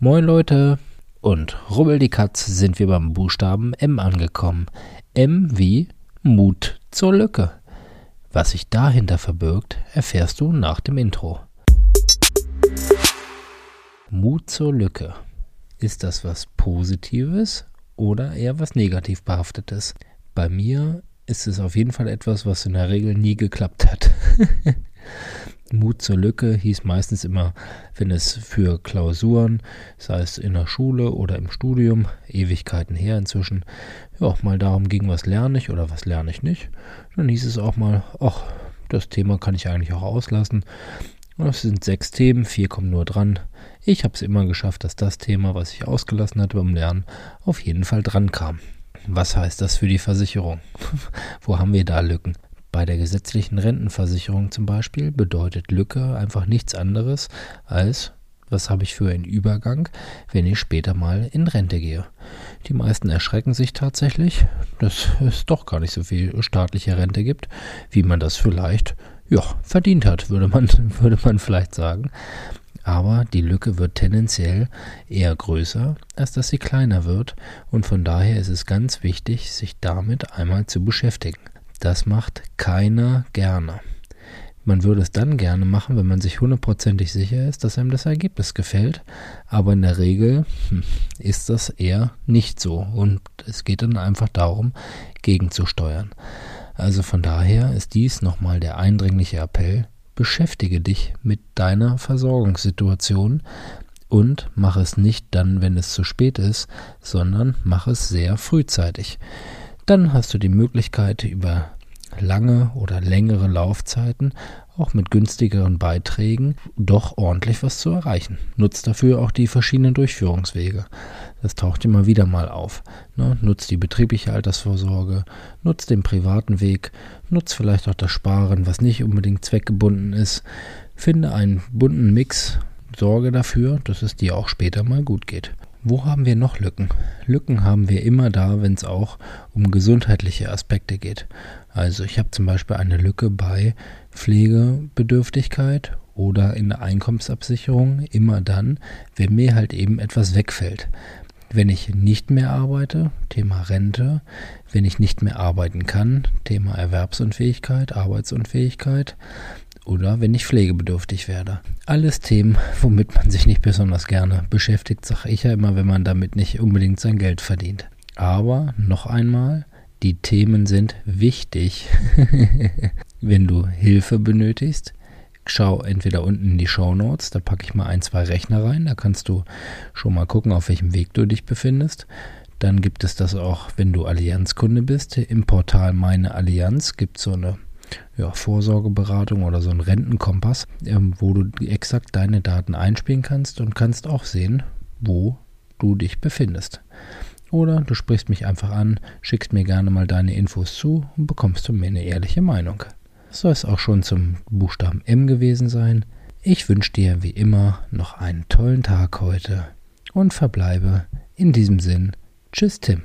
Moin Leute und rubbel die Katz sind wir beim Buchstaben M angekommen. M wie Mut zur Lücke. Was sich dahinter verbirgt, erfährst du nach dem Intro. Mut zur Lücke. Ist das was Positives oder eher was negativ behaftetes? Bei mir ist es auf jeden Fall etwas, was in der Regel nie geklappt hat. Mut zur Lücke hieß meistens immer, wenn es für Klausuren, sei es in der Schule oder im Studium, Ewigkeiten her inzwischen, ja, mal darum ging, was lerne ich oder was lerne ich nicht, dann hieß es auch mal, ach, das Thema kann ich eigentlich auch auslassen. Es sind sechs Themen, vier kommen nur dran. Ich habe es immer geschafft, dass das Thema, was ich ausgelassen hatte beim Lernen, auf jeden Fall dran kam. Was heißt das für die Versicherung? Wo haben wir da Lücken? Bei der gesetzlichen Rentenversicherung zum Beispiel bedeutet Lücke einfach nichts anderes als, was habe ich für einen Übergang, wenn ich später mal in Rente gehe. Die meisten erschrecken sich tatsächlich, dass es doch gar nicht so viel staatliche Rente gibt, wie man das vielleicht ja, verdient hat, würde man, würde man vielleicht sagen. Aber die Lücke wird tendenziell eher größer, als dass sie kleiner wird, und von daher ist es ganz wichtig, sich damit einmal zu beschäftigen. Das macht keiner gerne. Man würde es dann gerne machen, wenn man sich hundertprozentig sicher ist, dass einem das Ergebnis gefällt. Aber in der Regel hm, ist das eher nicht so. Und es geht dann einfach darum, gegenzusteuern. Also von daher ist dies nochmal der eindringliche Appell. Beschäftige dich mit deiner Versorgungssituation und mach es nicht dann, wenn es zu spät ist, sondern mach es sehr frühzeitig. Dann hast du die Möglichkeit, über lange oder längere Laufzeiten auch mit günstigeren Beiträgen doch ordentlich was zu erreichen. Nutzt dafür auch die verschiedenen Durchführungswege. Das taucht immer wieder mal auf. Ne? Nutzt die betriebliche Altersvorsorge, nutzt den privaten Weg, nutzt vielleicht auch das Sparen, was nicht unbedingt zweckgebunden ist. Finde einen bunten Mix, sorge dafür, dass es dir auch später mal gut geht. Wo haben wir noch Lücken? Lücken haben wir immer da, wenn es auch um gesundheitliche Aspekte geht. Also ich habe zum Beispiel eine Lücke bei Pflegebedürftigkeit oder in der Einkommensabsicherung immer dann, wenn mir halt eben etwas wegfällt. Wenn ich nicht mehr arbeite, Thema Rente, wenn ich nicht mehr arbeiten kann, Thema Erwerbsunfähigkeit, Arbeitsunfähigkeit, oder wenn ich pflegebedürftig werde. Alles Themen, womit man sich nicht besonders gerne beschäftigt, sage ich ja immer, wenn man damit nicht unbedingt sein Geld verdient. Aber noch einmal, die Themen sind wichtig. wenn du Hilfe benötigst, schau entweder unten in die Show Notes, da packe ich mal ein, zwei Rechner rein, da kannst du schon mal gucken, auf welchem Weg du dich befindest. Dann gibt es das auch, wenn du Allianzkunde bist. Im Portal Meine Allianz gibt es so eine ja, Vorsorgeberatung oder so ein Rentenkompass, ähm, wo du exakt deine Daten einspielen kannst und kannst auch sehen, wo du dich befindest. Oder du sprichst mich einfach an, schickst mir gerne mal deine Infos zu und bekommst du mir eine ehrliche Meinung. Das soll es auch schon zum Buchstaben M gewesen sein. Ich wünsche dir wie immer noch einen tollen Tag heute und verbleibe in diesem Sinn. Tschüss, Tim.